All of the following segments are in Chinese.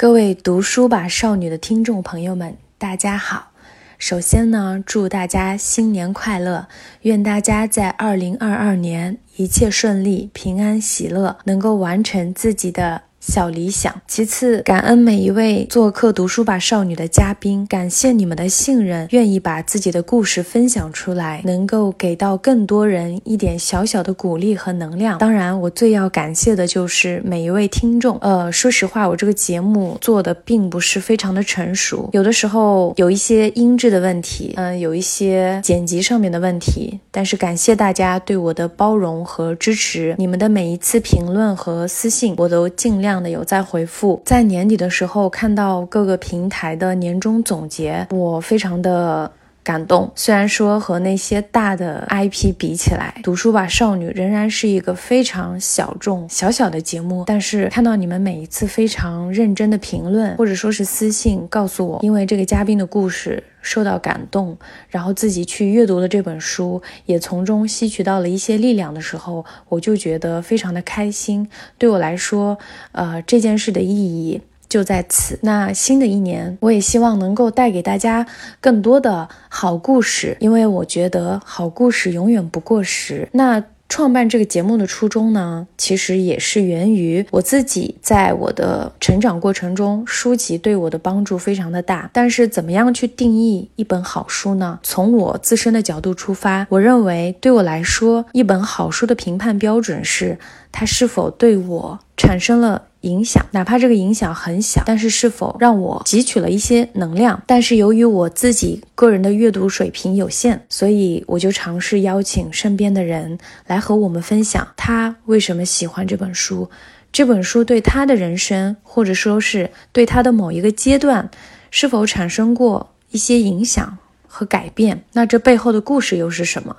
各位读书吧少女的听众朋友们，大家好。首先呢，祝大家新年快乐，愿大家在二零二二年一切顺利、平安喜乐，能够完成自己的。小理想。其次，感恩每一位做客读书吧少女的嘉宾，感谢你们的信任，愿意把自己的故事分享出来，能够给到更多人一点小小的鼓励和能量。当然，我最要感谢的就是每一位听众。呃，说实话，我这个节目做的并不是非常的成熟，有的时候有一些音质的问题，嗯，有一些剪辑上面的问题。但是感谢大家对我的包容和支持，你们的每一次评论和私信，我都尽量。这样的有在回复，在年底的时候看到各个平台的年终总结，我非常的感动。虽然说和那些大的 IP 比起来，读书吧少女仍然是一个非常小众、小小的节目，但是看到你们每一次非常认真的评论，或者说是私信告诉我，因为这个嘉宾的故事。受到感动，然后自己去阅读了这本书，也从中吸取到了一些力量的时候，我就觉得非常的开心。对我来说，呃，这件事的意义就在此。那新的一年，我也希望能够带给大家更多的好故事，因为我觉得好故事永远不过时。那。创办这个节目的初衷呢，其实也是源于我自己在我的成长过程中，书籍对我的帮助非常的大。但是，怎么样去定义一本好书呢？从我自身的角度出发，我认为对我来说，一本好书的评判标准是它是否对我产生了。影响，哪怕这个影响很小，但是是否让我汲取了一些能量？但是由于我自己个人的阅读水平有限，所以我就尝试邀请身边的人来和我们分享他为什么喜欢这本书，这本书对他的人生，或者说是对他的某一个阶段，是否产生过一些影响和改变？那这背后的故事又是什么？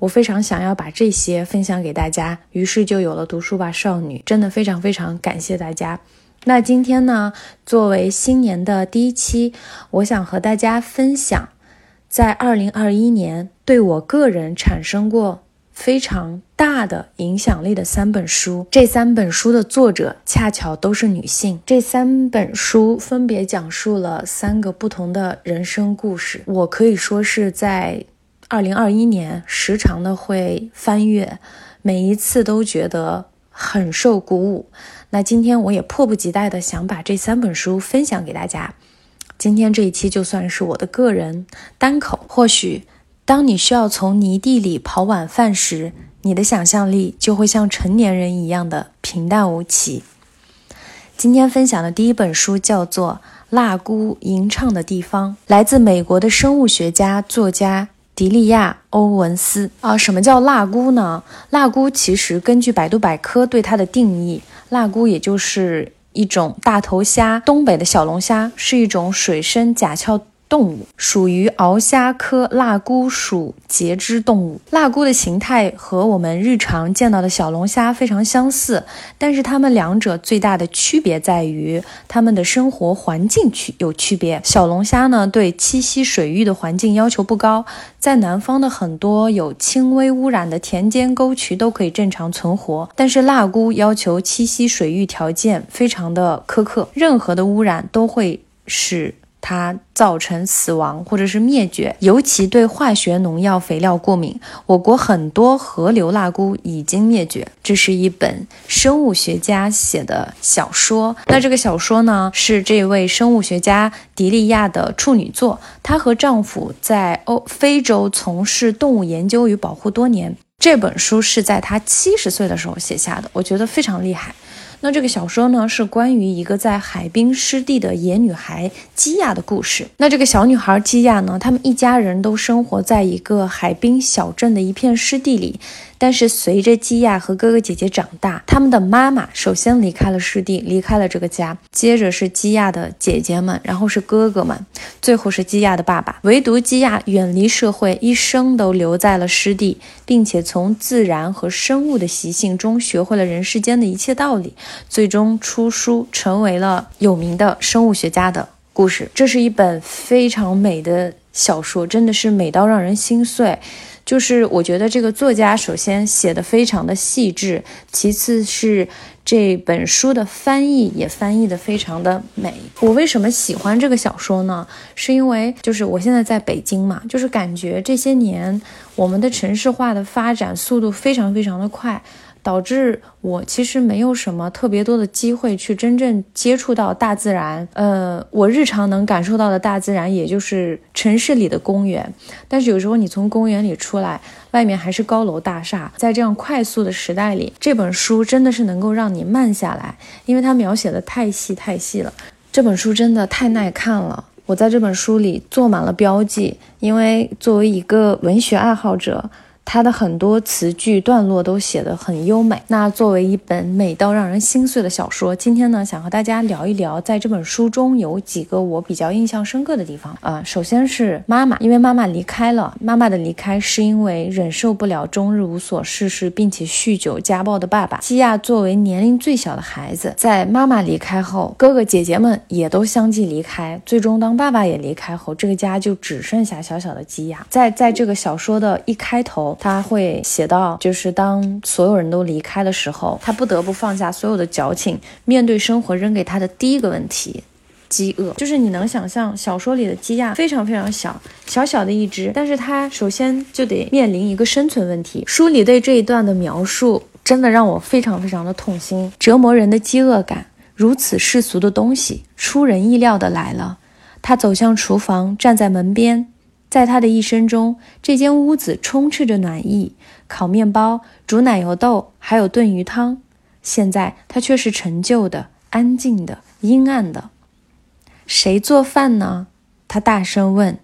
我非常想要把这些分享给大家，于是就有了读书吧少女。真的非常非常感谢大家。那今天呢，作为新年的第一期，我想和大家分享，在二零二一年对我个人产生过非常大的影响力的三本书。这三本书的作者恰巧都是女性。这三本书分别讲述了三个不同的人生故事。我可以说是在。二零二一年时常的会翻阅，每一次都觉得很受鼓舞。那今天我也迫不及待的想把这三本书分享给大家。今天这一期就算是我的个人单口。或许当你需要从泥地里刨晚饭时，你的想象力就会像成年人一样的平淡无奇。今天分享的第一本书叫做《蜡菇吟唱的地方》，来自美国的生物学家作家。迪利亚·欧文斯啊，什么叫辣菇呢？辣菇其实根据百度百科对它的定义，辣菇也就是一种大头虾，东北的小龙虾是一种水生甲壳。动物属于鳌虾科蜡菇属节肢动物。蜡菇的形态和我们日常见到的小龙虾非常相似，但是它们两者最大的区别在于它们的生活环境区有区别。小龙虾呢，对栖息水域的环境要求不高，在南方的很多有轻微污染的田间沟渠都可以正常存活，但是蜡菇要求栖息水域条件非常的苛刻，任何的污染都会使。它造成死亡或者是灭绝，尤其对化学农药、肥料过敏。我国很多河流蜡菇已经灭绝。这是一本生物学家写的小说。那这个小说呢，是这位生物学家迪利亚的处女作。她和丈夫在欧非洲从事动物研究与保护多年。这本书是在她七十岁的时候写下的，我觉得非常厉害。那这个小说呢，是关于一个在海滨湿地的野女孩基亚的故事。那这个小女孩基亚呢，他们一家人都生活在一个海滨小镇的一片湿地里。但是随着基亚和哥哥姐姐长大，他们的妈妈首先离开了湿地，离开了这个家，接着是基亚的姐姐们，然后是哥哥们，最后是基亚的爸爸。唯独基亚远离社会，一生都留在了湿地，并且从自然和生物的习性中学会了人世间的一切道理，最终出书成为了有名的生物学家的故事。这是一本非常美的小说，真的是美到让人心碎。就是我觉得这个作家首先写的非常的细致，其次是这本书的翻译也翻译的非常的美。我为什么喜欢这个小说呢？是因为就是我现在在北京嘛，就是感觉这些年我们的城市化的发展速度非常非常的快。导致我其实没有什么特别多的机会去真正接触到大自然。呃，我日常能感受到的大自然，也就是城市里的公园。但是有时候你从公园里出来，外面还是高楼大厦。在这样快速的时代里，这本书真的是能够让你慢下来，因为它描写的太细太细了。这本书真的太耐看了。我在这本书里做满了标记，因为作为一个文学爱好者。它的很多词句段落都写得很优美。那作为一本美到让人心碎的小说，今天呢，想和大家聊一聊，在这本书中有几个我比较印象深刻的地方啊。首先是妈妈，因为妈妈离开了，妈妈的离开是因为忍受不了终日无所事事并且酗酒家暴的爸爸。基亚作为年龄最小的孩子，在妈妈离开后，哥哥姐姐们也都相继离开。最终，当爸爸也离开后，这个家就只剩下小小的基亚。在在这个小说的一开头。他会写到，就是当所有人都离开的时候，他不得不放下所有的矫情，面对生活扔给他的第一个问题——饥饿。就是你能想象，小说里的鸡亚非常非常小，小小的一只，但是他首先就得面临一个生存问题。书里对这一段的描述，真的让我非常非常的痛心。折磨人的饥饿感，如此世俗的东西，出人意料的来了。他走向厨房，站在门边。在他的一生中，这间屋子充斥着暖意，烤面包、煮奶油豆，还有炖鱼汤。现在它却是陈旧的、安静的、阴暗的。谁做饭呢？他大声问。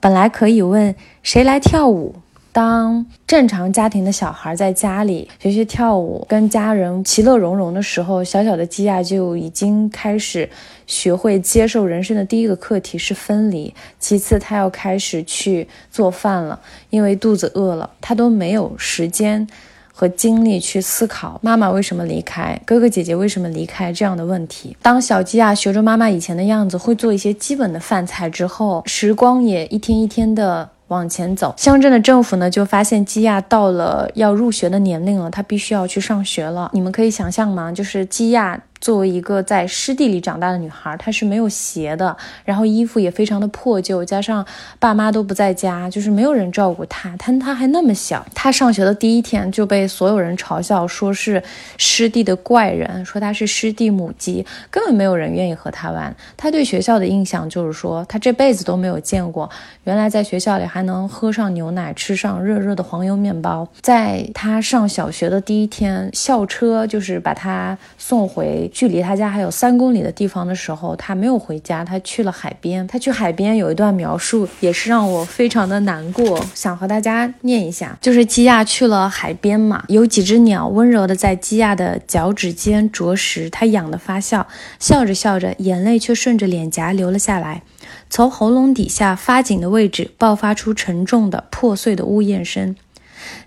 本来可以问谁来跳舞。当正常家庭的小孩在家里学习跳舞，跟家人其乐融融的时候，小小的基亚就已经开始学会接受人生的第一个课题是分离。其次，他要开始去做饭了，因为肚子饿了，他都没有时间和精力去思考妈妈为什么离开，哥哥姐姐为什么离开这样的问题。当小基亚学着妈妈以前的样子，会做一些基本的饭菜之后，时光也一天一天的。往前走，乡镇的政府呢就发现基亚到了要入学的年龄了，他必须要去上学了。你们可以想象吗？就是基亚。作为一个在湿地里长大的女孩，她是没有鞋的，然后衣服也非常的破旧，加上爸妈都不在家，就是没有人照顾她。她她还那么小，她上学的第一天就被所有人嘲笑，说是湿地的怪人，说她是湿地母鸡，根本没有人愿意和她玩。她对学校的印象就是说，她这辈子都没有见过，原来在学校里还能喝上牛奶，吃上热热的黄油面包。在她上小学的第一天，校车就是把她送回。距离他家还有三公里的地方的时候，他没有回家，他去了海边。他去海边有一段描述，也是让我非常的难过，想和大家念一下。就是基亚去了海边嘛，有几只鸟温柔的在基亚的脚趾间啄食，他痒的发笑，笑着笑着，眼泪却顺着脸颊流了下来，从喉咙底下发紧的位置爆发出沉重的破碎的呜咽声。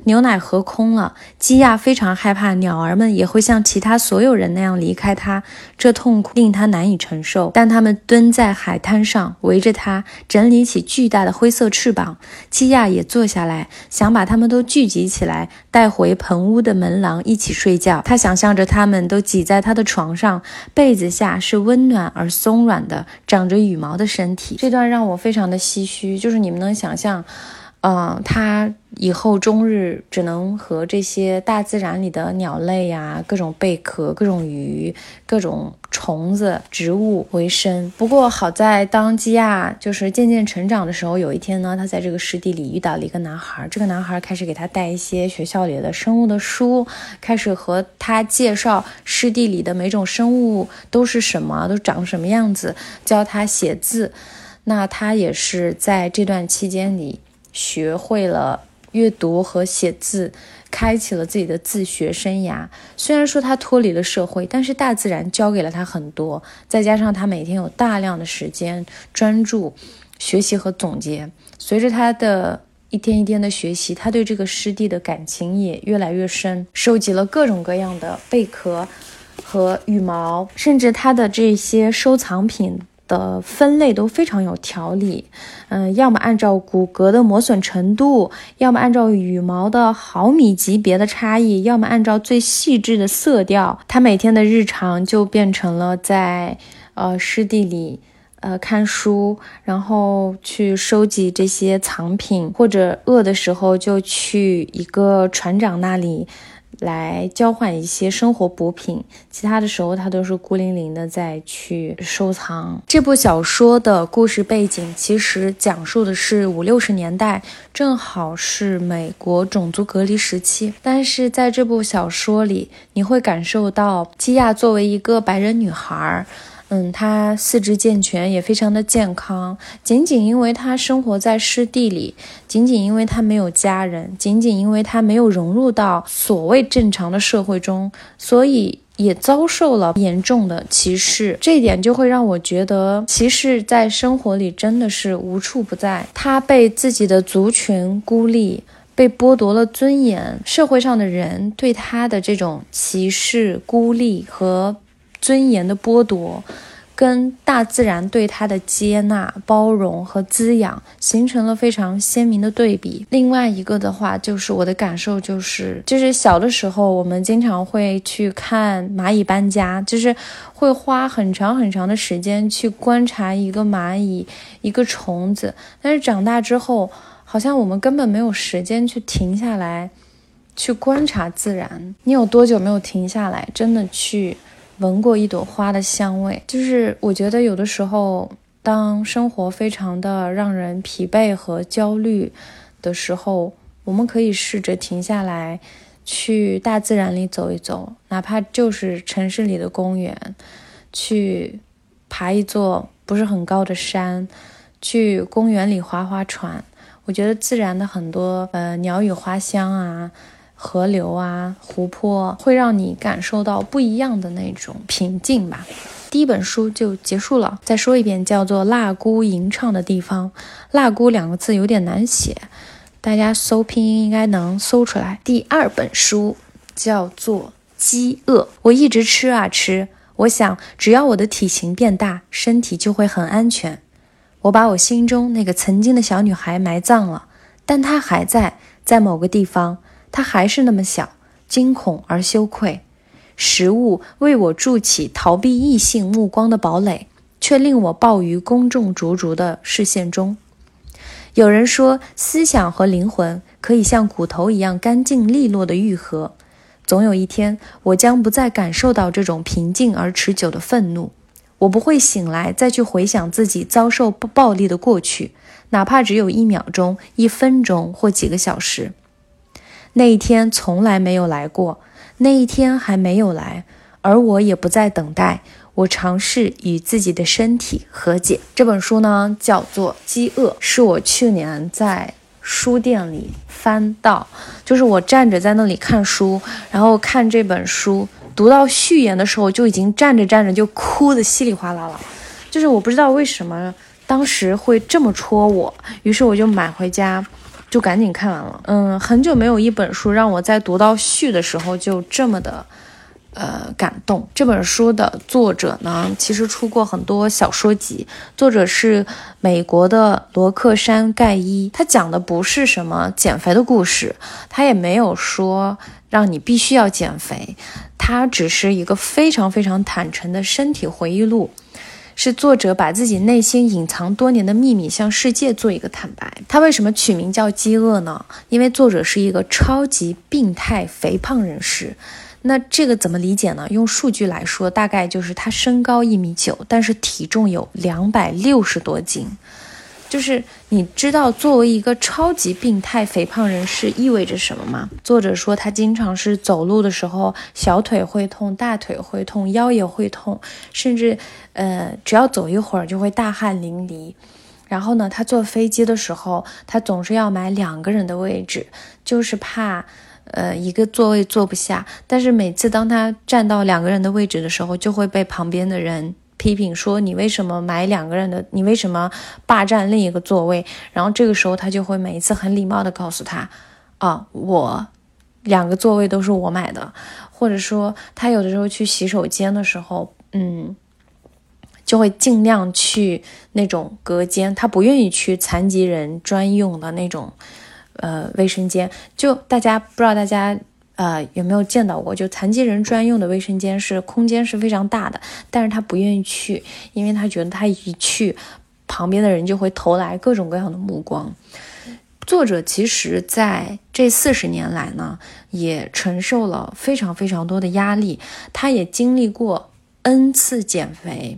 牛奶喝空了，基亚非常害怕鸟儿们也会像其他所有人那样离开他，这痛苦令他难以承受。但他们蹲在海滩上，围着他整理起巨大的灰色翅膀。基亚也坐下来，想把他们都聚集起来，带回棚屋的门廊一起睡觉。他想象着他们都挤在他的床上，被子下是温暖而松软的、长着羽毛的身体。这段让我非常的唏嘘，就是你们能想象。嗯，他以后终日只能和这些大自然里的鸟类呀、各种贝壳、各种鱼、各种虫子、植物为生。不过好在当基亚就是渐渐成长的时候，有一天呢，他在这个湿地里遇到了一个男孩。这个男孩开始给他带一些学校里的生物的书，开始和他介绍湿地里的每种生物都是什么，都长什么样子，教他写字。那他也是在这段期间里。学会了阅读和写字，开启了自己的自学生涯。虽然说他脱离了社会，但是大自然教给了他很多。再加上他每天有大量的时间专注学习和总结，随着他的一天一天的学习，他对这个湿地的感情也越来越深。收集了各种各样的贝壳和羽毛，甚至他的这些收藏品。的分类都非常有条理，嗯，要么按照骨骼的磨损程度，要么按照羽毛的毫米级别的差异，要么按照最细致的色调。他每天的日常就变成了在呃湿地里呃看书，然后去收集这些藏品，或者饿的时候就去一个船长那里。来交换一些生活补品，其他的时候他都是孤零零的在去收藏。这部小说的故事背景其实讲述的是五六十年代，正好是美国种族隔离时期。但是在这部小说里，你会感受到基亚作为一个白人女孩。嗯，他四肢健全，也非常的健康。仅仅因为他生活在湿地里，仅仅因为他没有家人，仅仅因为他没有融入到所谓正常的社会中，所以也遭受了严重的歧视。这一点就会让我觉得，歧视在生活里真的是无处不在。他被自己的族群孤立，被剥夺了尊严，社会上的人对他的这种歧视、孤立和。尊严的剥夺，跟大自然对他的接纳、包容和滋养，形成了非常鲜明的对比。另外一个的话，就是我的感受就是，就是小的时候，我们经常会去看蚂蚁搬家，就是会花很长很长的时间去观察一个蚂蚁、一个虫子。但是长大之后，好像我们根本没有时间去停下来，去观察自然。你有多久没有停下来，真的去？闻过一朵花的香味，就是我觉得有的时候，当生活非常的让人疲惫和焦虑的时候，我们可以试着停下来，去大自然里走一走，哪怕就是城市里的公园，去爬一座不是很高的山，去公园里划划船。我觉得自然的很多呃鸟语花香啊。河流啊，湖泊会让你感受到不一样的那种平静吧。第一本书就结束了。再说一遍，叫做《蜡姑吟唱的地方》。蜡姑两个字有点难写，大家搜 拼音应该能搜出来。第二本书叫做《饥饿》。我一直吃啊吃，我想只要我的体型变大，身体就会很安全。我把我心中那个曾经的小女孩埋葬了，但她还在，在某个地方。他还是那么小，惊恐而羞愧。食物为我筑起逃避异性目光的堡垒，却令我暴于公众灼灼的视线中。有人说，思想和灵魂可以像骨头一样干净利落的愈合。总有一天，我将不再感受到这种平静而持久的愤怒。我不会醒来再去回想自己遭受暴力的过去，哪怕只有一秒钟、一分钟或几个小时。那一天从来没有来过，那一天还没有来，而我也不再等待。我尝试与自己的身体和解。这本书呢，叫做《饥饿》，是我去年在书店里翻到，就是我站着在那里看书，然后看这本书，读到序言的时候，就已经站着站着就哭得稀里哗啦了。就是我不知道为什么当时会这么戳我，于是我就买回家。就赶紧看完了，嗯，很久没有一本书让我在读到序的时候就这么的，呃，感动。这本书的作者呢，其实出过很多小说集，作者是美国的罗克山盖伊。他讲的不是什么减肥的故事，他也没有说让你必须要减肥，他只是一个非常非常坦诚的身体回忆录。是作者把自己内心隐藏多年的秘密向世界做一个坦白。他为什么取名叫饥饿呢？因为作者是一个超级病态肥胖人士。那这个怎么理解呢？用数据来说，大概就是他身高一米九，但是体重有两百六十多斤。就是你知道，作为一个超级病态肥胖人士意味着什么吗？作者说他经常是走路的时候小腿会痛，大腿会痛，腰也会痛，甚至呃只要走一会儿就会大汗淋漓。然后呢，他坐飞机的时候，他总是要买两个人的位置，就是怕呃一个座位坐不下。但是每次当他站到两个人的位置的时候，就会被旁边的人。批评说你为什么买两个人的？你为什么霸占另一个座位？然后这个时候他就会每一次很礼貌的告诉他，啊，我两个座位都是我买的。或者说他有的时候去洗手间的时候，嗯，就会尽量去那种隔间，他不愿意去残疾人专用的那种呃卫生间。就大家不知道大家。呃，有没有见到过？就残疾人专用的卫生间是空间是非常大的，但是他不愿意去，因为他觉得他一去，旁边的人就会投来各种各样的目光。作者其实在这四十年来呢，也承受了非常非常多的压力，他也经历过 n 次减肥，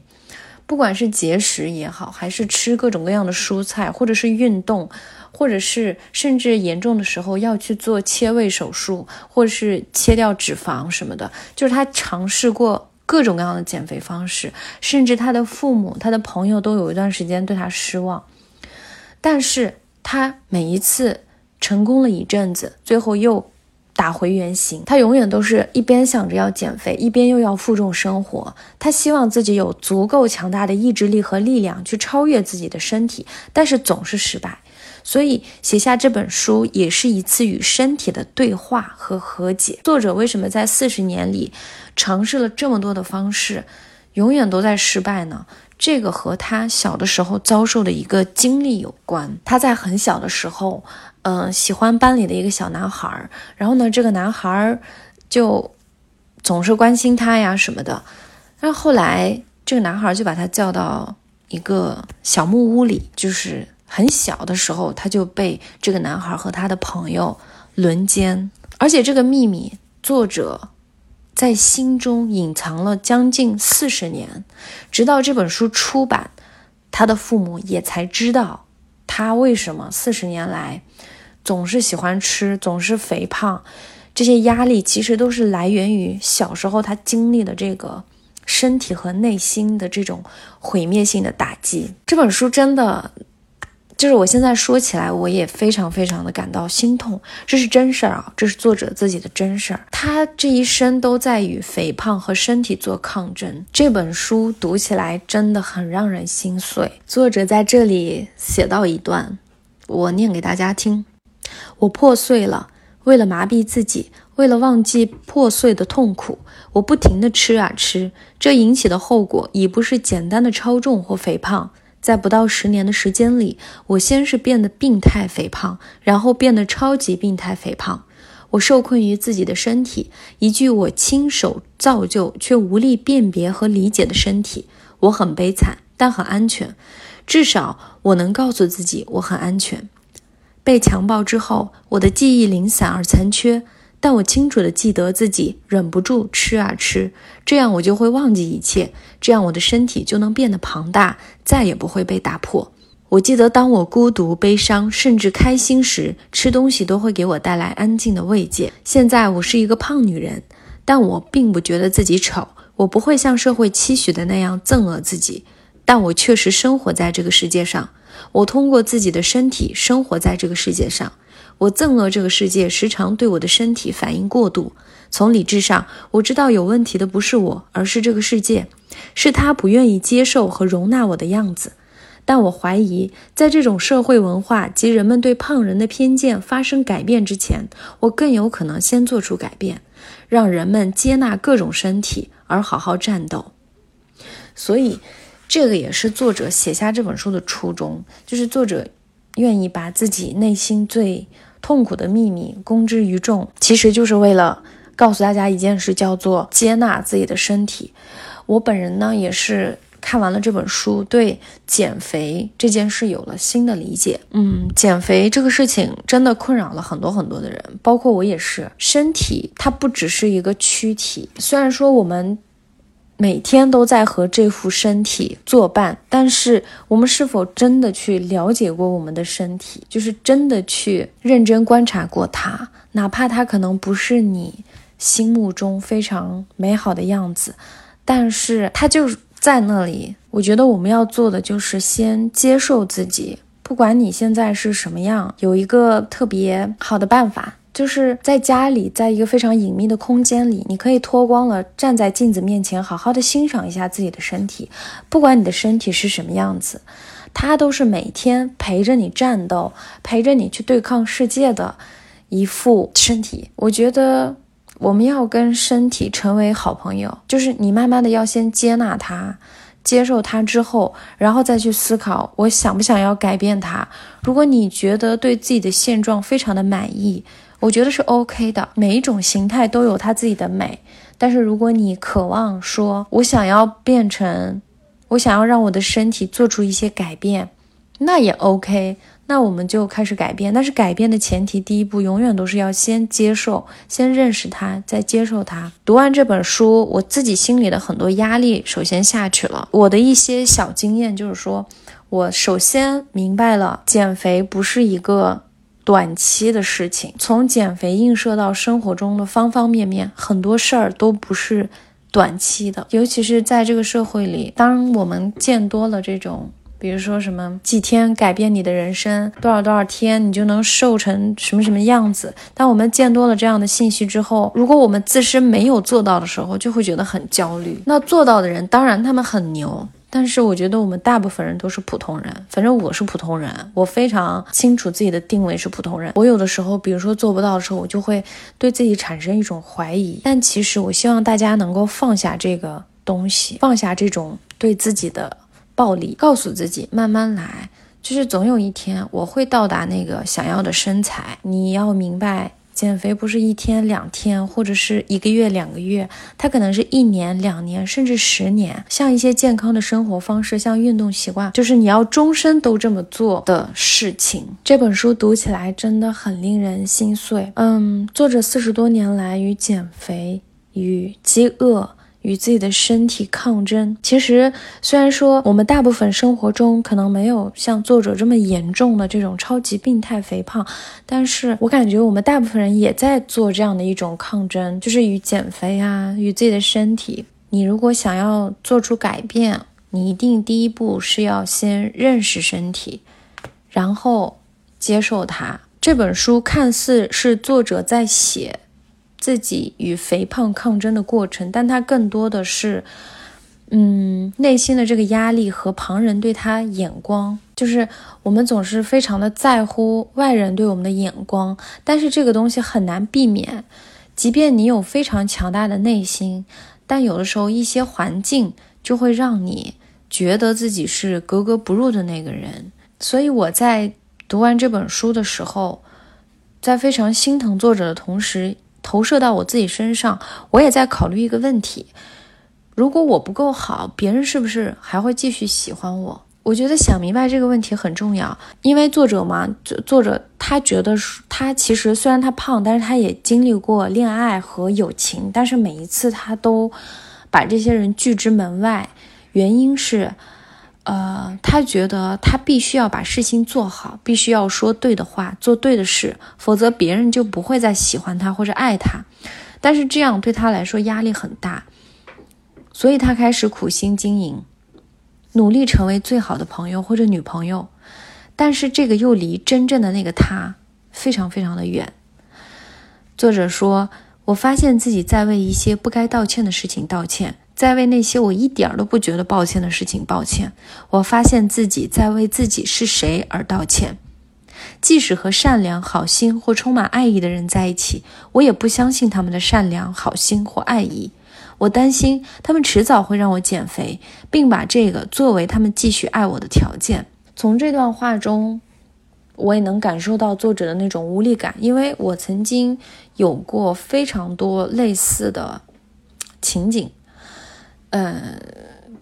不管是节食也好，还是吃各种各样的蔬菜，或者是运动。或者是甚至严重的时候要去做切胃手术，或者是切掉脂肪什么的，就是他尝试过各种各样的减肥方式，甚至他的父母、他的朋友都有一段时间对他失望。但是他每一次成功了一阵子，最后又打回原形。他永远都是一边想着要减肥，一边又要负重生活。他希望自己有足够强大的意志力和力量去超越自己的身体，但是总是失败。所以写下这本书也是一次与身体的对话和和解。作者为什么在四十年里尝试了这么多的方式，永远都在失败呢？这个和他小的时候遭受的一个经历有关。他在很小的时候，嗯，喜欢班里的一个小男孩儿，然后呢，这个男孩儿就总是关心他呀什么的。但后来这个男孩就把他叫到一个小木屋里，就是。很小的时候，他就被这个男孩和他的朋友轮奸，而且这个秘密作者在心中隐藏了将近四十年，直到这本书出版，他的父母也才知道他为什么四十年来总是喜欢吃，总是肥胖。这些压力其实都是来源于小时候他经历的这个身体和内心的这种毁灭性的打击。这本书真的。就是我现在说起来，我也非常非常的感到心痛。这是真事儿啊，这是作者自己的真事儿。他这一生都在与肥胖和身体做抗争。这本书读起来真的很让人心碎。作者在这里写到一段，我念给大家听：我破碎了，为了麻痹自己，为了忘记破碎的痛苦，我不停地吃啊吃。这引起的后果已不是简单的超重或肥胖。在不到十年的时间里，我先是变得病态肥胖，然后变得超级病态肥胖。我受困于自己的身体，一具我亲手造就却无力辨别和理解的身体。我很悲惨，但很安全。至少我能告诉自己我很安全。被强暴之后，我的记忆零散而残缺。但我清楚地记得自己忍不住吃啊吃，这样我就会忘记一切，这样我的身体就能变得庞大，再也不会被打破。我记得，当我孤独、悲伤，甚至开心时，吃东西都会给我带来安静的慰藉。现在我是一个胖女人，但我并不觉得自己丑，我不会像社会期许的那样憎恶自己，但我确实生活在这个世界上。我通过自己的身体生活在这个世界上。我憎恶这个世界时常对我的身体反应过度。从理智上，我知道有问题的不是我，而是这个世界，是他不愿意接受和容纳我的样子。但我怀疑，在这种社会文化及人们对胖人的偏见发生改变之前，我更有可能先做出改变，让人们接纳各种身体而好好战斗。所以，这个也是作者写下这本书的初衷，就是作者愿意把自己内心最。痛苦的秘密公之于众，其实就是为了告诉大家一件事，叫做接纳自己的身体。我本人呢，也是看完了这本书，对减肥这件事有了新的理解。嗯，减肥这个事情真的困扰了很多很多的人，包括我也是。身体它不只是一个躯体，虽然说我们每天都在和这副身体作伴，但是我们是否真的去了解过我们的身体？就是真的去认真观察过它，哪怕它可能不是你心目中非常美好的样子，但是它就。在那里，我觉得我们要做的就是先接受自己，不管你现在是什么样。有一个特别好的办法，就是在家里，在一个非常隐秘的空间里，你可以脱光了，站在镜子面前，好好的欣赏一下自己的身体。不管你的身体是什么样子，它都是每天陪着你战斗，陪着你去对抗世界的一副身体。我觉得。我们要跟身体成为好朋友，就是你慢慢的要先接纳它，接受它之后，然后再去思考我想不想要改变它。如果你觉得对自己的现状非常的满意，我觉得是 OK 的。每一种形态都有它自己的美，但是如果你渴望说，我想要变成，我想要让我的身体做出一些改变，那也 OK。那我们就开始改变，但是改变的前提，第一步永远都是要先接受，先认识它，再接受它。读完这本书，我自己心里的很多压力首先下去了。我的一些小经验就是说，我首先明白了，减肥不是一个短期的事情，从减肥映射到生活中的方方面面，很多事儿都不是短期的，尤其是在这个社会里，当我们见多了这种。比如说什么几天改变你的人生，多少多少天你就能瘦成什么什么样子。当我们见多了这样的信息之后，如果我们自身没有做到的时候，就会觉得很焦虑。那做到的人，当然他们很牛，但是我觉得我们大部分人都是普通人。反正我是普通人，我非常清楚自己的定位是普通人。我有的时候，比如说做不到的时候，我就会对自己产生一种怀疑。但其实我希望大家能够放下这个东西，放下这种对自己的。暴力，告诉自己慢慢来，就是总有一天我会到达那个想要的身材。你要明白，减肥不是一天两天，或者是一个月两个月，它可能是一年两年，甚至十年。像一些健康的生活方式，像运动习惯，就是你要终身都这么做的事情。这本书读起来真的很令人心碎。嗯，作者四十多年来与减肥与饥饿。与自己的身体抗争。其实，虽然说我们大部分生活中可能没有像作者这么严重的这种超级病态肥胖，但是我感觉我们大部分人也在做这样的一种抗争，就是与减肥啊，与自己的身体。你如果想要做出改变，你一定第一步是要先认识身体，然后接受它。这本书看似是作者在写。自己与肥胖抗争的过程，但他更多的是，嗯，内心的这个压力和旁人对他眼光，就是我们总是非常的在乎外人对我们的眼光，但是这个东西很难避免。即便你有非常强大的内心，但有的时候一些环境就会让你觉得自己是格格不入的那个人。所以我在读完这本书的时候，在非常心疼作者的同时。投射到我自己身上，我也在考虑一个问题：如果我不够好，别人是不是还会继续喜欢我？我觉得想明白这个问题很重要，因为作者嘛，作者他觉得他其实虽然他胖，但是他也经历过恋爱和友情，但是每一次他都把这些人拒之门外，原因是。呃，他觉得他必须要把事情做好，必须要说对的话，做对的事，否则别人就不会再喜欢他或者爱他。但是这样对他来说压力很大，所以他开始苦心经营，努力成为最好的朋友或者女朋友。但是这个又离真正的那个他非常非常的远。作者说：“我发现自己在为一些不该道歉的事情道歉。”在为那些我一点儿都不觉得抱歉的事情抱歉。我发现自己在为自己是谁而道歉。即使和善良、好心或充满爱意的人在一起，我也不相信他们的善良、好心或爱意。我担心他们迟早会让我减肥，并把这个作为他们继续爱我的条件。从这段话中，我也能感受到作者的那种无力感，因为我曾经有过非常多类似的情景。呃，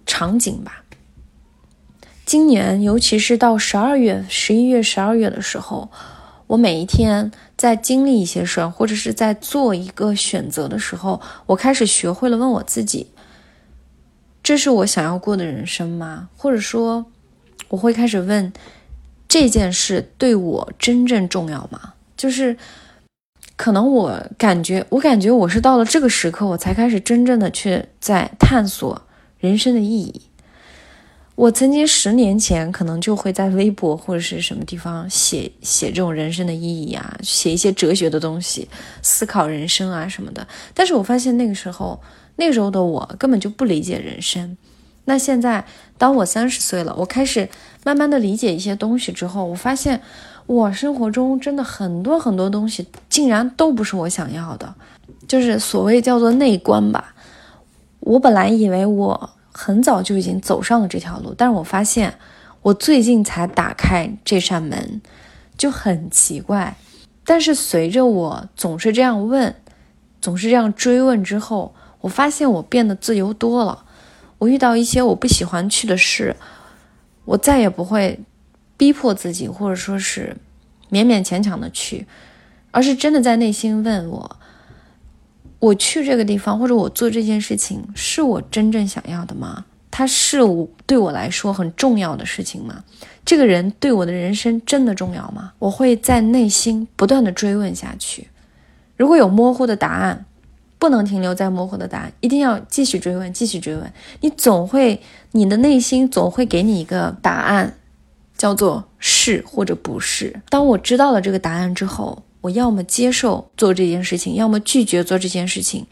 场景吧，今年，尤其是到十二月、十一月、十二月的时候，我每一天在经历一些事儿，或者是在做一个选择的时候，我开始学会了问我自己：这是我想要过的人生吗？或者说，我会开始问这件事对我真正重要吗？就是可能我感觉，我感觉我是到了这个时刻，我才开始真正的去在探索人生的意义。我曾经十年前可能就会在微博或者是什么地方写写这种人生的意义啊，写一些哲学的东西，思考人生啊什么的。但是我发现那个时候，那时候的我根本就不理解人生。那现在，当我三十岁了，我开始慢慢的理解一些东西之后，我发现，我生活中真的很多很多东西竟然都不是我想要的，就是所谓叫做内观吧。我本来以为我。很早就已经走上了这条路，但是我发现我最近才打开这扇门，就很奇怪。但是随着我总是这样问，总是这样追问之后，我发现我变得自由多了。我遇到一些我不喜欢去的事，我再也不会逼迫自己，或者说是勉勉强强的去，而是真的在内心问我。我去这个地方，或者我做这件事情，是我真正想要的吗？它是我对我来说很重要的事情吗？这个人对我的人生真的重要吗？我会在内心不断的追问下去。如果有模糊的答案，不能停留在模糊的答案，一定要继续追问，继续追问。你总会，你的内心总会给你一个答案，叫做是或者不是。当我知道了这个答案之后。我要么接受做这件事情，要么拒绝做这件事情。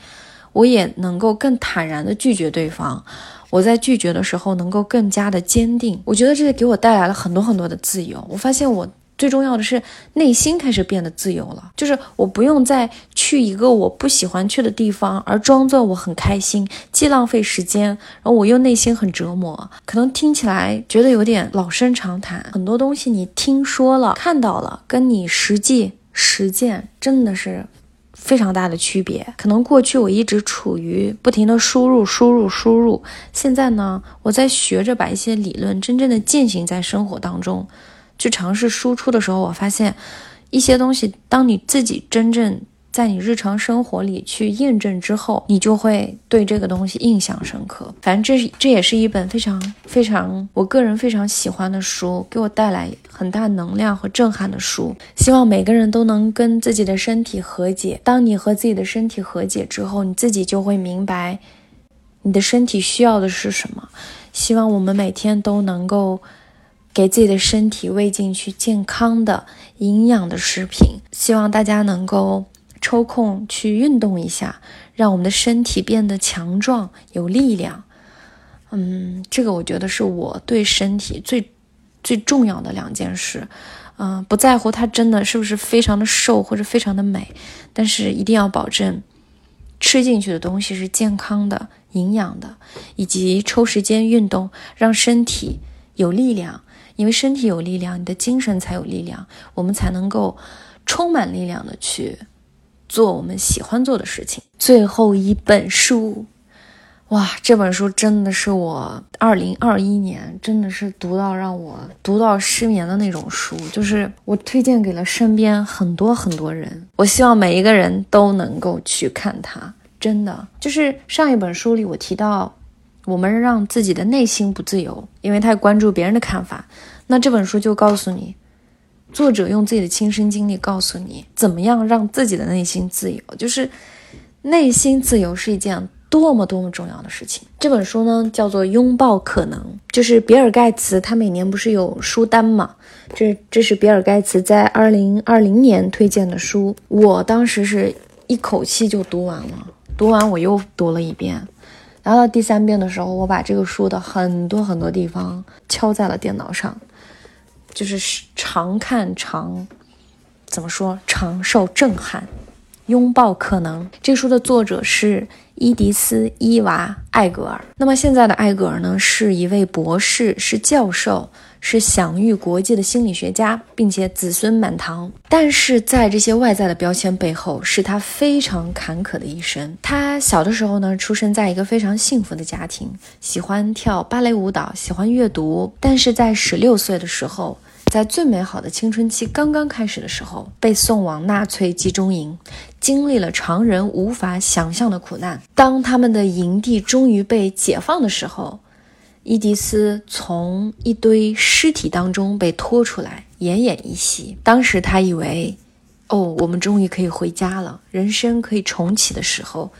我也能够更坦然的拒绝对方。我在拒绝的时候能够更加的坚定。我觉得这给我带来了很多很多的自由。我发现我最重要的是内心开始变得自由了，就是我不用再去一个我不喜欢去的地方，而装作我很开心，既浪费时间，然后我又内心很折磨。可能听起来觉得有点老生常谈，很多东西你听说了、看到了，跟你实际。实践真的是非常大的区别。可能过去我一直处于不停的输入、输入、输入，现在呢，我在学着把一些理论真正的践行在生活当中，去尝试输出的时候，我发现一些东西，当你自己真正。在你日常生活里去验证之后，你就会对这个东西印象深刻。反正这是这也是一本非常非常我个人非常喜欢的书，给我带来很大能量和震撼的书。希望每个人都能跟自己的身体和解。当你和自己的身体和解之后，你自己就会明白你的身体需要的是什么。希望我们每天都能够给自己的身体喂进去健康的、营养的食品。希望大家能够。抽空去运动一下，让我们的身体变得强壮有力量。嗯，这个我觉得是我对身体最最重要的两件事。嗯，不在乎它真的是不是非常的瘦或者非常的美，但是一定要保证吃进去的东西是健康的、营养的，以及抽时间运动，让身体有力量。因为身体有力量，你的精神才有力量，我们才能够充满力量的去。做我们喜欢做的事情。最后一本书，哇，这本书真的是我二零二一年真的是读到让我读到失眠的那种书，就是我推荐给了身边很多很多人。我希望每一个人都能够去看它。真的，就是上一本书里我提到，我们让自己的内心不自由，因为太关注别人的看法。那这本书就告诉你。作者用自己的亲身经历告诉你，怎么样让自己的内心自由，就是内心自由是一件多么多么重要的事情。这本书呢叫做《拥抱可能》，就是比尔盖茨他每年不是有书单嘛？这这是比尔盖茨在二零二零年推荐的书，我当时是一口气就读完了，读完我又读了一遍，然后到第三遍的时候，我把这个书的很多很多地方敲在了电脑上。就是常看常，怎么说？常受震撼，拥抱可能。这书的作者是伊迪丝·伊娃·艾格尔。那么现在的艾格尔呢，是一位博士，是教授。是享誉国际的心理学家，并且子孙满堂。但是在这些外在的标签背后，是他非常坎坷的一生。他小的时候呢，出生在一个非常幸福的家庭，喜欢跳芭蕾舞蹈，喜欢阅读。但是在十六岁的时候，在最美好的青春期刚刚开始的时候，被送往纳粹集中营，经历了常人无法想象的苦难。当他们的营地终于被解放的时候，伊迪丝从一堆尸体当中被拖出来，奄奄一息。当时他以为，哦，我们终于可以回家了，人生可以重启的时候，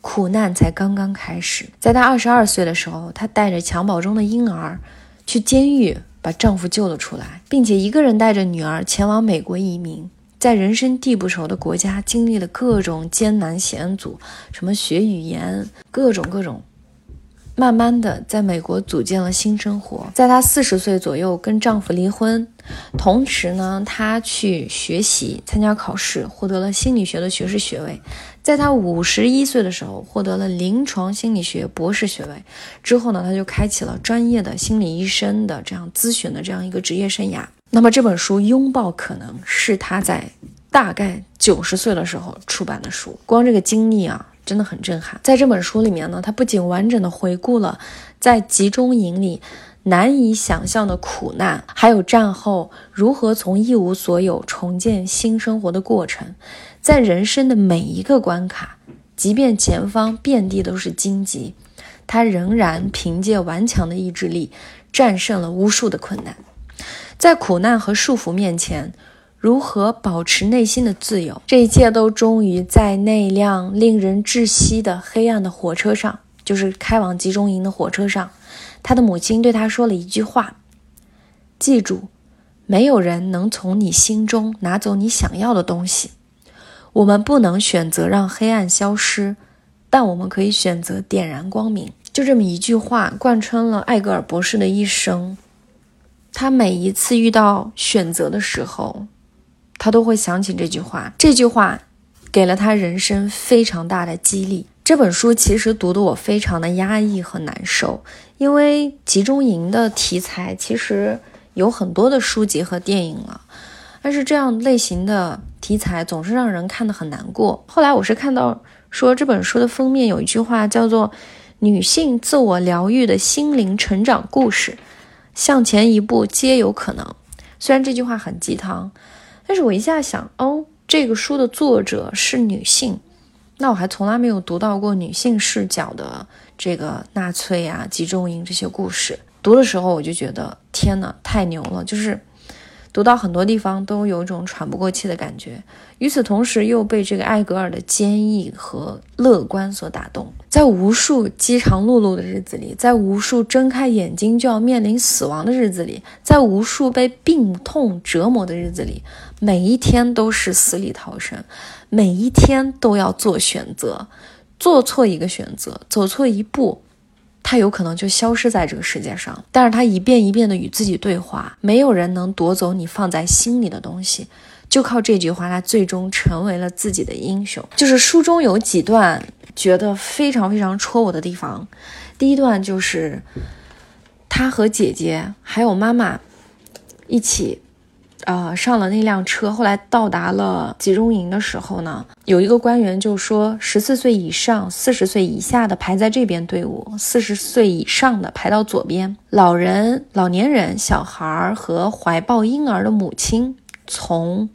苦难才刚刚开始。在她二十二岁的时候，她带着襁褓中的婴儿去监狱，把丈夫救了出来，并且一个人带着女儿前往美国移民。在人生地不熟的国家，经历了各种艰难险阻，什么学语言，各种各种。慢慢的，在美国组建了新生活。在她四十岁左右，跟丈夫离婚，同时呢，她去学习，参加考试，获得了心理学的学士学位。在她五十一岁的时候，获得了临床心理学博士学位。之后呢，她就开启了专业的心理医生的这样咨询的这样一个职业生涯。那么这本书《拥抱可能》是她在大概九十岁的时候出版的书。光这个经历啊。真的很震撼。在这本书里面呢，他不仅完整的回顾了在集中营里难以想象的苦难，还有战后如何从一无所有重建新生活的过程。在人生的每一个关卡，即便前方遍地都是荆棘，他仍然凭借顽强的意志力战胜了无数的困难。在苦难和束缚面前。如何保持内心的自由？这一切都终于在那辆令人窒息的黑暗的火车上，就是开往集中营的火车上。他的母亲对他说了一句话：“记住，没有人能从你心中拿走你想要的东西。我们不能选择让黑暗消失，但我们可以选择点燃光明。”就这么一句话，贯穿了艾格尔博士的一生。他每一次遇到选择的时候。他都会想起这句话，这句话给了他人生非常大的激励。这本书其实读得我非常的压抑和难受，因为集中营的题材其实有很多的书籍和电影了，但是这样类型的题材总是让人看得很难过。后来我是看到说这本书的封面有一句话叫做“女性自我疗愈的心灵成长故事，向前一步皆有可能”。虽然这句话很鸡汤。但是我一下想，哦，这个书的作者是女性，那我还从来没有读到过女性视角的这个纳粹啊、集中营这些故事。读的时候我就觉得，天呐，太牛了！就是。读到很多地方都有一种喘不过气的感觉，与此同时又被这个艾格尔的坚毅和乐观所打动。在无数饥肠辘辘的日子里，在无数睁开眼睛就要面临死亡的日子里，在无数被病痛折磨的日子里，每一天都是死里逃生，每一天都要做选择，做错一个选择，走错一步。他有可能就消失在这个世界上，但是他一遍一遍的与自己对话，没有人能夺走你放在心里的东西，就靠这句话，他最终成为了自己的英雄。就是书中有几段觉得非常非常戳我的地方，第一段就是他和姐姐还有妈妈一起。呃，上了那辆车，后来到达了集中营的时候呢，有一个官员就说，十四岁以上、四十岁以下的排在这边队伍，四十岁以上的排到左边，老人、老年人、小孩和怀抱婴儿的母亲从。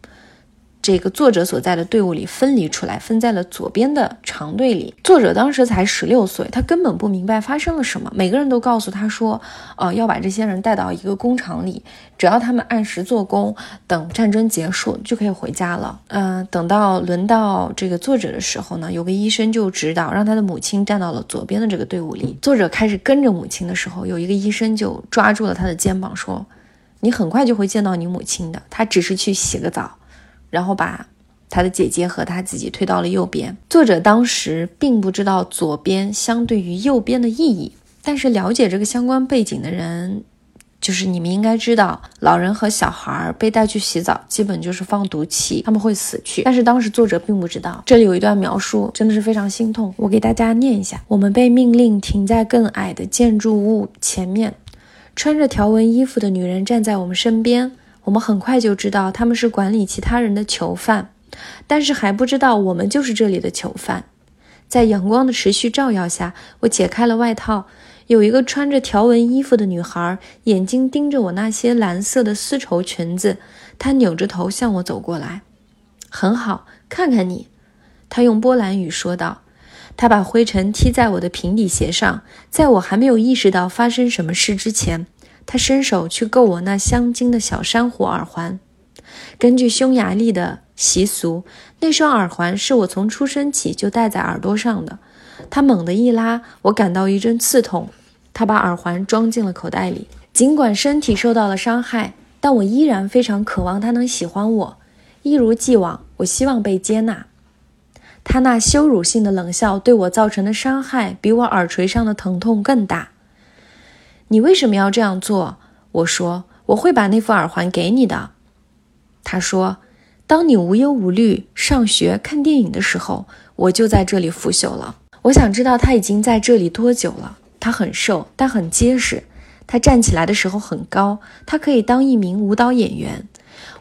这个作者所在的队伍里分离出来，分在了左边的长队里。作者当时才十六岁，他根本不明白发生了什么。每个人都告诉他说：“呃，要把这些人带到一个工厂里，只要他们按时做工，等战争结束就可以回家了。”嗯，等到轮到这个作者的时候呢，有个医生就指导，让他的母亲站到了左边的这个队伍里。作者开始跟着母亲的时候，有一个医生就抓住了他的肩膀说：“你很快就会见到你母亲的，她只是去洗个澡。”然后把他的姐姐和他自己推到了右边。作者当时并不知道左边相对于右边的意义，但是了解这个相关背景的人就是你们应该知道，老人和小孩被带去洗澡，基本就是放毒气，他们会死去。但是当时作者并不知道。这里有一段描述，真的是非常心痛，我给大家念一下：我们被命令停在更矮的建筑物前面，穿着条纹衣服的女人站在我们身边。我们很快就知道他们是管理其他人的囚犯，但是还不知道我们就是这里的囚犯。在阳光的持续照耀下，我解开了外套。有一个穿着条纹衣服的女孩，眼睛盯着我那些蓝色的丝绸裙子。她扭着头向我走过来。很好，看看你，她用波兰语说道。她把灰尘踢在我的平底鞋上。在我还没有意识到发生什么事之前，他伸手去够我那镶金的小珊瑚耳环。根据匈牙利的习俗，那双耳环是我从出生起就戴在耳朵上的。他猛地一拉，我感到一阵刺痛。他把耳环装进了口袋里。尽管身体受到了伤害，但我依然非常渴望他能喜欢我。一如既往，我希望被接纳。他那羞辱性的冷笑对我造成的伤害，比我耳垂上的疼痛更大。你为什么要这样做？我说：“我会把那副耳环给你的。”他说：“当你无忧无虑上学、看电影的时候，我就在这里腐朽了。”我想知道他已经在这里多久了。他很瘦，但很结实。他站起来的时候很高，他可以当一名舞蹈演员。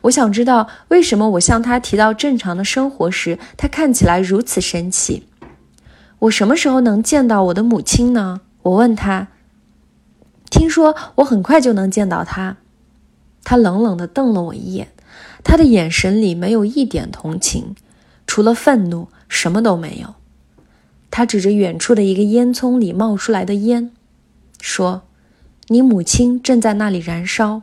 我想知道为什么我向他提到正常的生活时，他看起来如此生气。我什么时候能见到我的母亲呢？我问他。听说我很快就能见到他。他冷冷地瞪了我一眼，他的眼神里没有一点同情，除了愤怒，什么都没有。他指着远处的一个烟囱里冒出来的烟，说：“你母亲正在那里燃烧，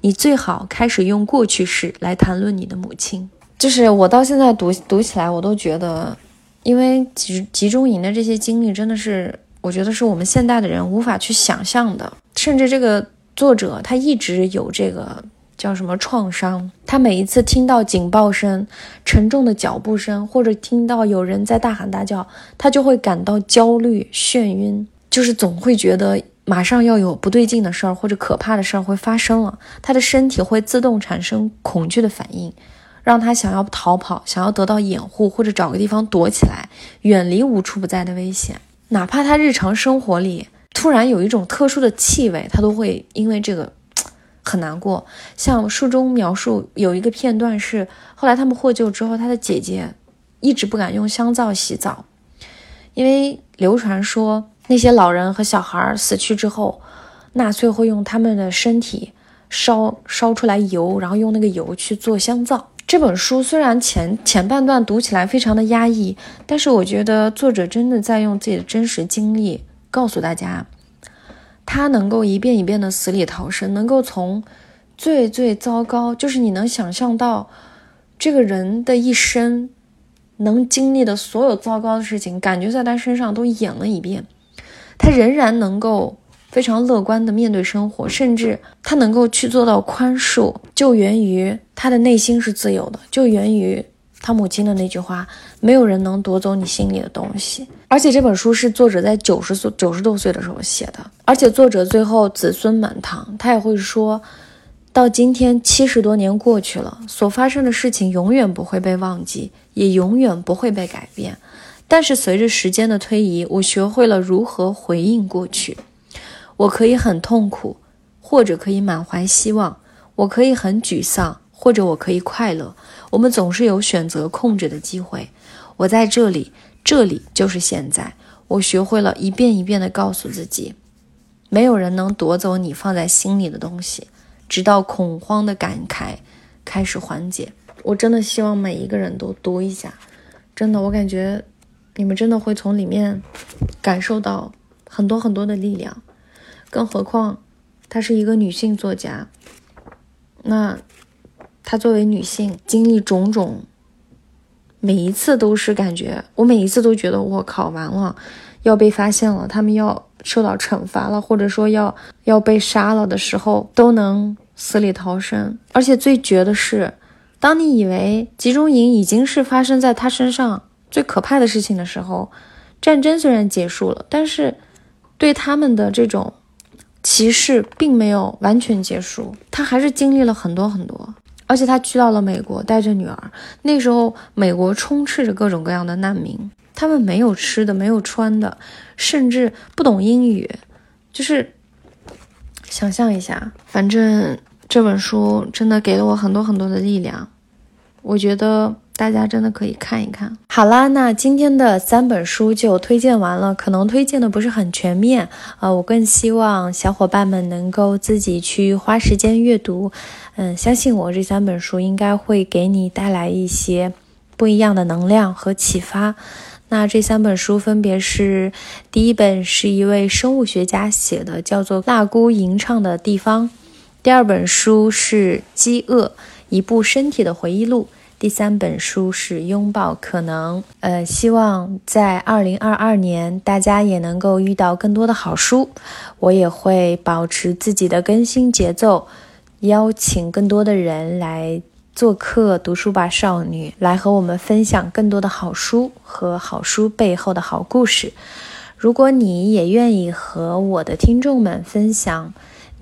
你最好开始用过去式来谈论你的母亲。”就是我到现在读读起来，我都觉得，因为集集中营的这些经历，真的是我觉得是我们现代的人无法去想象的。甚至这个作者他一直有这个。叫什么创伤？他每一次听到警报声、沉重的脚步声，或者听到有人在大喊大叫，他就会感到焦虑、眩晕，就是总会觉得马上要有不对劲的事儿或者可怕的事儿会发生了。他的身体会自动产生恐惧的反应，让他想要逃跑，想要得到掩护或者找个地方躲起来，远离无处不在的危险。哪怕他日常生活里突然有一种特殊的气味，他都会因为这个。很难过，像书中描述有一个片段是，后来他们获救之后，他的姐姐一直不敢用香皂洗澡，因为流传说那些老人和小孩死去之后，纳粹会用他们的身体烧烧出来油，然后用那个油去做香皂。这本书虽然前前半段读起来非常的压抑，但是我觉得作者真的在用自己的真实经历告诉大家。他能够一遍一遍的死里逃生，能够从最最糟糕，就是你能想象到这个人的一生能经历的所有糟糕的事情，感觉在他身上都演了一遍。他仍然能够非常乐观的面对生活，甚至他能够去做到宽恕，就源于他的内心是自由的，就源于。他母亲的那句话：“没有人能夺走你心里的东西。”而且这本书是作者在九十岁、九十多岁的时候写的。而且作者最后子孙满堂，他也会说到今天七十多年过去了，所发生的事情永远不会被忘记，也永远不会被改变。但是随着时间的推移，我学会了如何回应过去。我可以很痛苦，或者可以满怀希望；我可以很沮丧。或者我可以快乐，我们总是有选择控制的机会。我在这里，这里就是现在。我学会了一遍一遍地告诉自己，没有人能夺走你放在心里的东西，直到恐慌的感慨开始缓解。我真的希望每一个人都读一下，真的，我感觉你们真的会从里面感受到很多很多的力量。更何况，她是一个女性作家，那。她作为女性，经历种种，每一次都是感觉，我每一次都觉得我靠完了，要被发现了，他们要受到惩罚了，或者说要要被杀了的时候，都能死里逃生。而且最绝的是，当你以为集中营已经是发生在他身上最可怕的事情的时候，战争虽然结束了，但是对他们的这种歧视并没有完全结束，他还是经历了很多很多。而且他去到了美国，带着女儿。那时候，美国充斥着各种各样的难民，他们没有吃的，没有穿的，甚至不懂英语。就是想象一下，反正这本书真的给了我很多很多的力量。我觉得。大家真的可以看一看。好啦，那今天的三本书就推荐完了，可能推荐的不是很全面，呃，我更希望小伙伴们能够自己去花时间阅读。嗯，相信我，这三本书应该会给你带来一些不一样的能量和启发。那这三本书分别是：第一本是一位生物学家写的，叫做《蜡菇吟唱的地方》；第二本书是《饥饿：一部身体的回忆录》。第三本书是拥抱可能，呃，希望在二零二二年大家也能够遇到更多的好书，我也会保持自己的更新节奏，邀请更多的人来做客读书吧少女，来和我们分享更多的好书和好书背后的好故事。如果你也愿意和我的听众们分享。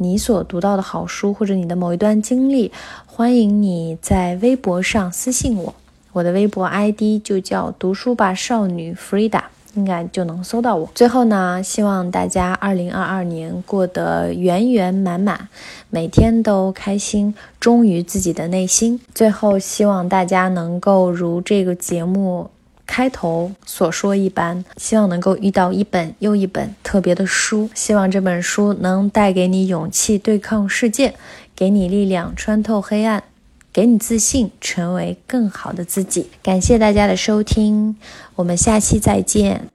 你所读到的好书，或者你的某一段经历，欢迎你在微博上私信我。我的微博 ID 就叫“读书吧少女 Frida”，应该就能搜到我。最后呢，希望大家2022年过得圆圆满满，每天都开心，忠于自己的内心。最后，希望大家能够如这个节目。开头所说一般，希望能够遇到一本又一本特别的书，希望这本书能带给你勇气对抗世界，给你力量穿透黑暗，给你自信成为更好的自己。感谢大家的收听，我们下期再见。